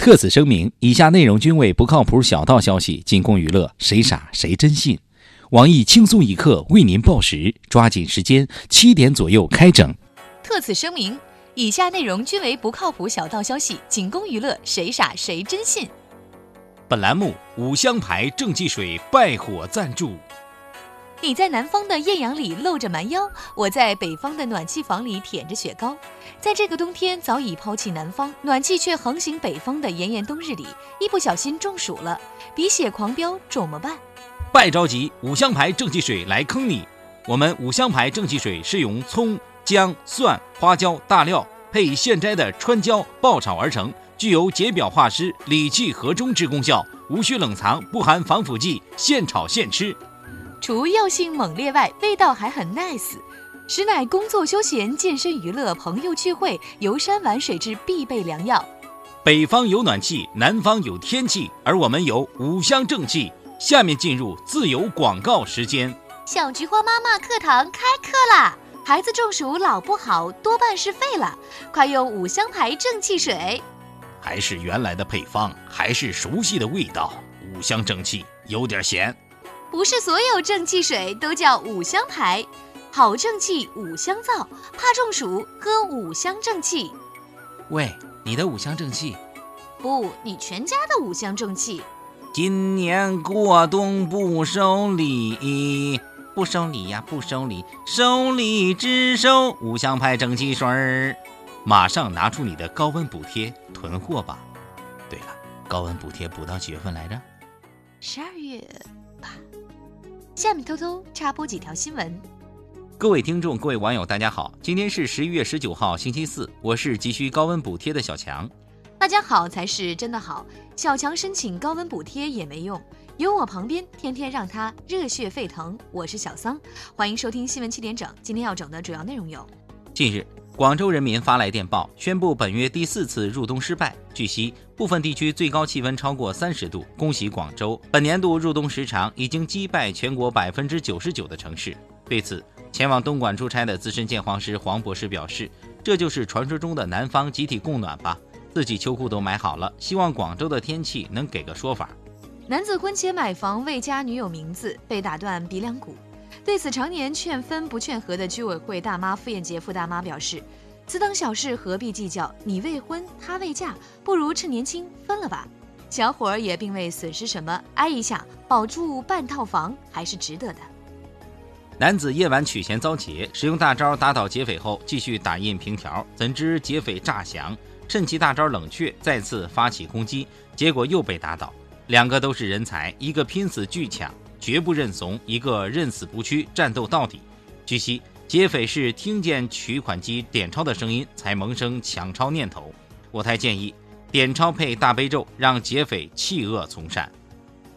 特此声明，以下内容均为不靠谱小道消息，仅供娱乐，谁傻谁真信。网易轻松一刻为您报时，抓紧时间，七点左右开整。特此声明，以下内容均为不靠谱小道消息，仅供娱乐，谁傻谁真信。本栏目五香牌正气水拜火赞助。你在南方的艳阳里露着蛮腰，我在北方的暖气房里舔着雪糕。在这个冬天早已抛弃南方，暖气却横行北方的炎炎冬日里，一不小心中暑了，鼻血狂飙，怎么办？别着急，五香牌正气水来坑你。我们五香牌正气水是用葱、姜、蒜、花椒、大料配现摘的川椒爆炒而成，具有解表化湿、理气和中之功效，无需冷藏，不含防腐剂，现炒现吃。除药性猛烈外，味道还很 nice，实乃工作休闲、健身娱乐、朋友聚会、游山玩水之必备良药。北方有暖气，南方有天气，而我们有五香正气。下面进入自由广告时间。小菊花妈妈课堂开课啦！孩子中暑老不好，多半是废了，快用五香牌正气水。还是原来的配方，还是熟悉的味道。五香正气有点咸。不是所有正气水都叫五香牌，好正气五香皂，怕中暑喝五香正气。喂，你的五香正气？不，你全家的五香正气。今年过冬不收礼，不收礼呀，不收礼，收礼只收五香牌正气水儿。马上拿出你的高温补贴囤货吧。对了，高温补贴补到几月份来着？十二月。下面偷偷插播几条新闻。各位听众、各位网友，大家好，今天是十一月十九号，星期四，我是急需高温补贴的小强。大家好才是真的好，小强申请高温补贴也没用，有我旁边，天天让他热血沸腾。我是小桑，欢迎收听新闻七点整。今天要整的主要内容有：近日。广州人民发来电报，宣布本月第四次入冬失败。据悉，部分地区最高气温超过三十度。恭喜广州，本年度入冬时长已经击败全国百分之九十九的城市。对此，前往东莞出差的资深鉴黄师黄博士表示：“这就是传说中的南方集体供暖吧？自己秋裤都买好了，希望广州的天气能给个说法。”男子婚前买房未加女友名字，被打断鼻梁骨。对此，常年劝分不劝和的居委会大妈傅艳杰傅大妈表示：“此等小事何必计较？你未婚，他未嫁，不如趁年轻分了吧。小伙儿也并未损失什么，挨一下保住半套房还是值得的。”男子夜晚取钱遭劫，使用大招打倒劫匪后，继续打印凭条，怎知劫匪诈降，趁其大招冷却，再次发起攻击，结果又被打倒。两个都是人才，一个拼死拒抢。绝不认怂，一个认死不屈，战斗到底。据悉，劫匪是听见取款机点钞的声音才萌生抢钞念头。我台建议点钞配大悲咒，让劫匪弃恶从善。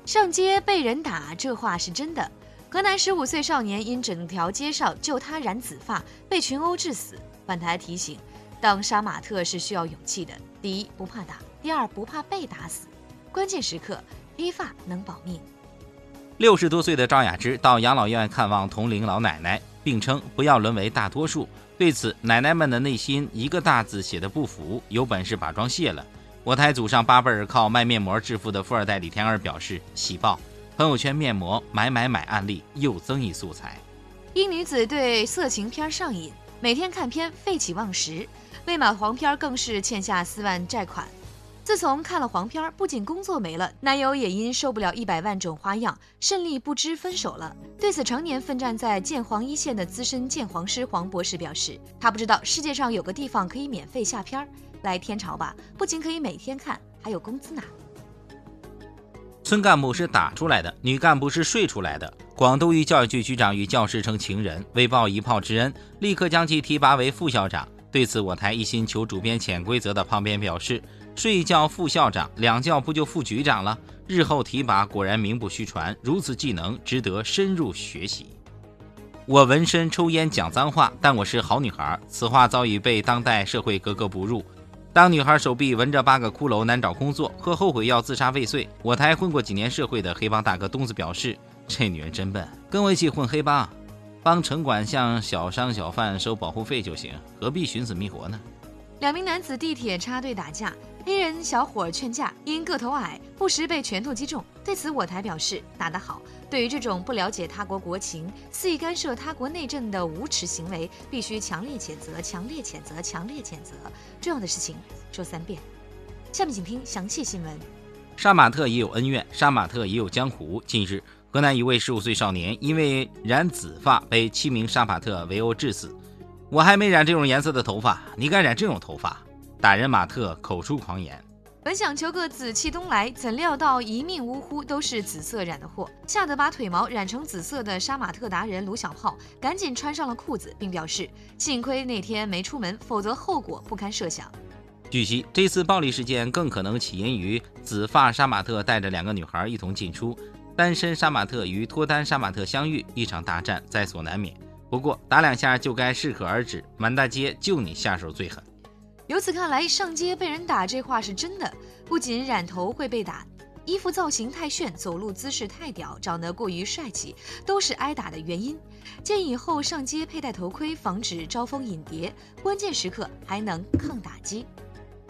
上街被人打，这话是真的。河南十五岁少年因整条街上就他染紫发，被群殴致死。本台提醒：当杀马特是需要勇气的。第一，不怕打；第二，不怕被打死。关键时刻，黑发能保命。六十多岁的赵雅芝到养老院看望同龄老奶奶，并称不要沦为大多数。对此，奶奶们的内心一个大字写的不服，有本事把妆卸了。我台祖上八辈儿靠卖面膜致富的富二代李天二表示喜报，朋友圈面膜买买买案例又增一素材。一女子对色情片上瘾，每天看片废寝忘食，为买黄片更是欠下四万债款。自从看了黄片儿，不仅工作没了，男友也因受不了一百万种花样，胜利不知分手了。对此，常年奋战在鉴黄一线的资深鉴黄师黄博士表示，他不知道世界上有个地方可以免费下片儿，来天朝吧，不仅可以每天看，还有工资拿。村干部是打出来的，女干部是睡出来的。广东一教育局局长与教师成情人，为报一炮之恩，立刻将其提拔为副校长。对此，我台一心求主编潜规则的旁边表示。睡一觉副校长，两觉不就副局长了？日后提拔果然名不虚传，如此技能值得深入学习。我纹身、抽烟、讲脏话，但我是好女孩。此话早已被当代社会格格不入。当女孩手臂纹着八个骷髅难找工作，喝后悔要自杀未遂。我台混过几年社会的黑帮大哥东子表示：“这女人真笨，跟我一起混黑帮，帮城管向小商小贩收保护费就行，何必寻死觅活呢？”两名男子地铁插队打架，黑人小伙劝架，因个头矮，不时被拳头击中。对此，我台表示打得好。对于这种不了解他国国情、肆意干涉他国内政的无耻行为，必须强烈谴责，强烈谴责，强烈谴责。重要的事情说三遍。下面请听详细新闻。杀马特也有恩怨，杀马特也有江湖。近日，河南一位十五岁少年因为染紫发被七名杀马特围殴致死。我还没染这种颜色的头发，你敢染这种头发？打人马特口出狂言。本想求个紫气东来，怎料到一命呜呼，都是紫色染的祸，吓得把腿毛染成紫色的杀马特达人卢小炮赶紧穿上了裤子，并表示幸亏那天没出门，否则后果不堪设想。据悉，这次暴力事件更可能起因于紫发杀马特带着两个女孩一同进出，单身杀马特与脱单杀马特相遇，一场大战在所难免。不过打两下就该适可而止，满大街就你下手最狠。由此看来，上街被人打这话是真的。不仅染头会被打，衣服造型太炫，走路姿势太屌，长得过于帅气，都是挨打的原因。建议以后上街佩戴头盔，防止招蜂引蝶，关键时刻还能抗打击。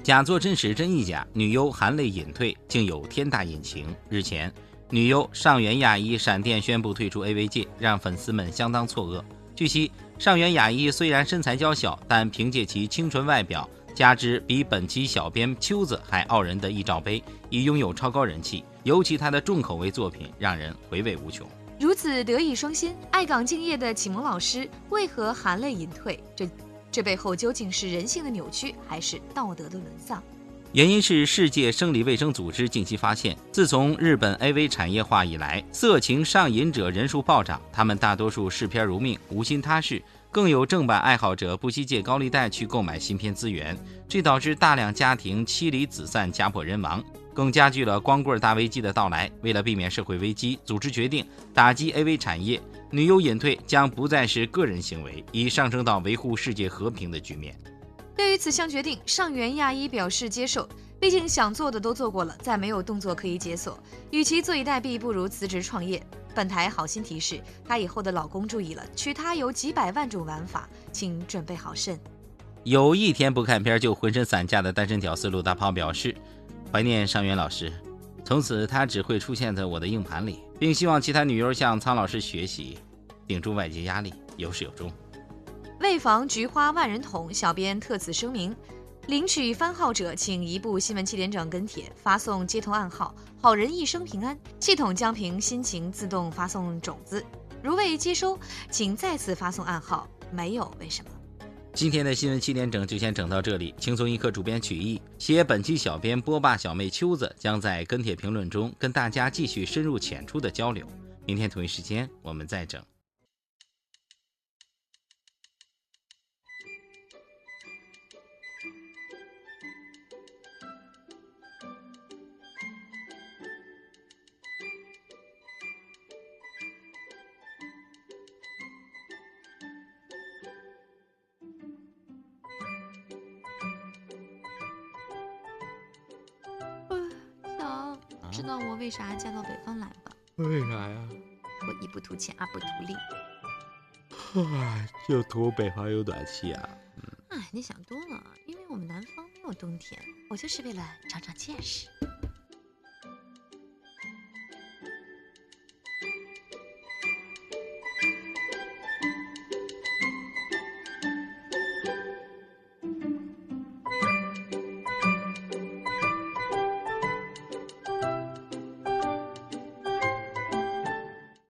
假作真时真亦假，女优含泪隐退，竟有天大隐情。日前，女优上原亚衣闪电宣布退出 AV 界，让粉丝们相当错愕。据悉，上原雅一虽然身材娇小，但凭借其清纯外表，加之比本期小编秋子还傲人的一罩杯，已拥有超高人气。尤其她的重口味作品，让人回味无穷。如此德艺双馨、爱岗敬业的启蒙老师，为何含泪隐退？这这背后究竟是人性的扭曲，还是道德的沦丧？原因是世界生理卫生组织近期发现，自从日本 AV 产业化以来，色情上瘾者人数暴涨。他们大多数视片如命，无心他事，更有正版爱好者不惜借高利贷去购买新片资源，这导致大量家庭妻离子散、家破人亡，更加剧了光棍大危机的到来。为了避免社会危机，组织决定打击 AV 产业，女优隐退将不再是个人行为，已上升到维护世界和平的局面。对于此项决定，上原亚一表示接受。毕竟想做的都做过了，再没有动作可以解锁。与其坐以待毙，不如辞职创业。本台好心提示，她以后的老公注意了，娶她有几百万种玩法，请准备好肾。有一天不看片就浑身散架的单身屌丝陆大炮表示，怀念上原老师，从此他只会出现在我的硬盘里，并希望其他女优向苍老师学习，顶住外界压力，有始有终。为防菊花万人捅，小编特此声明：领取番号者，请移步新闻七点整跟帖，发送接头暗号“好人一生平安”，系统将凭心情自动发送种子。如未接收，请再次发送暗号“没有为什么”。今天的新闻七点整就先整到这里，轻松一刻主编曲艺，写本期小编波霸小妹秋子将在跟帖评论中跟大家继续深入浅出的交流。明天同一时间我们再整。知道我为啥嫁到北方来吧？为啥呀？我一不图钱，二不图利。唉，就图北方有暖气啊。哎，你想多了，因为我们南方没有冬天，我就是为了长长见识。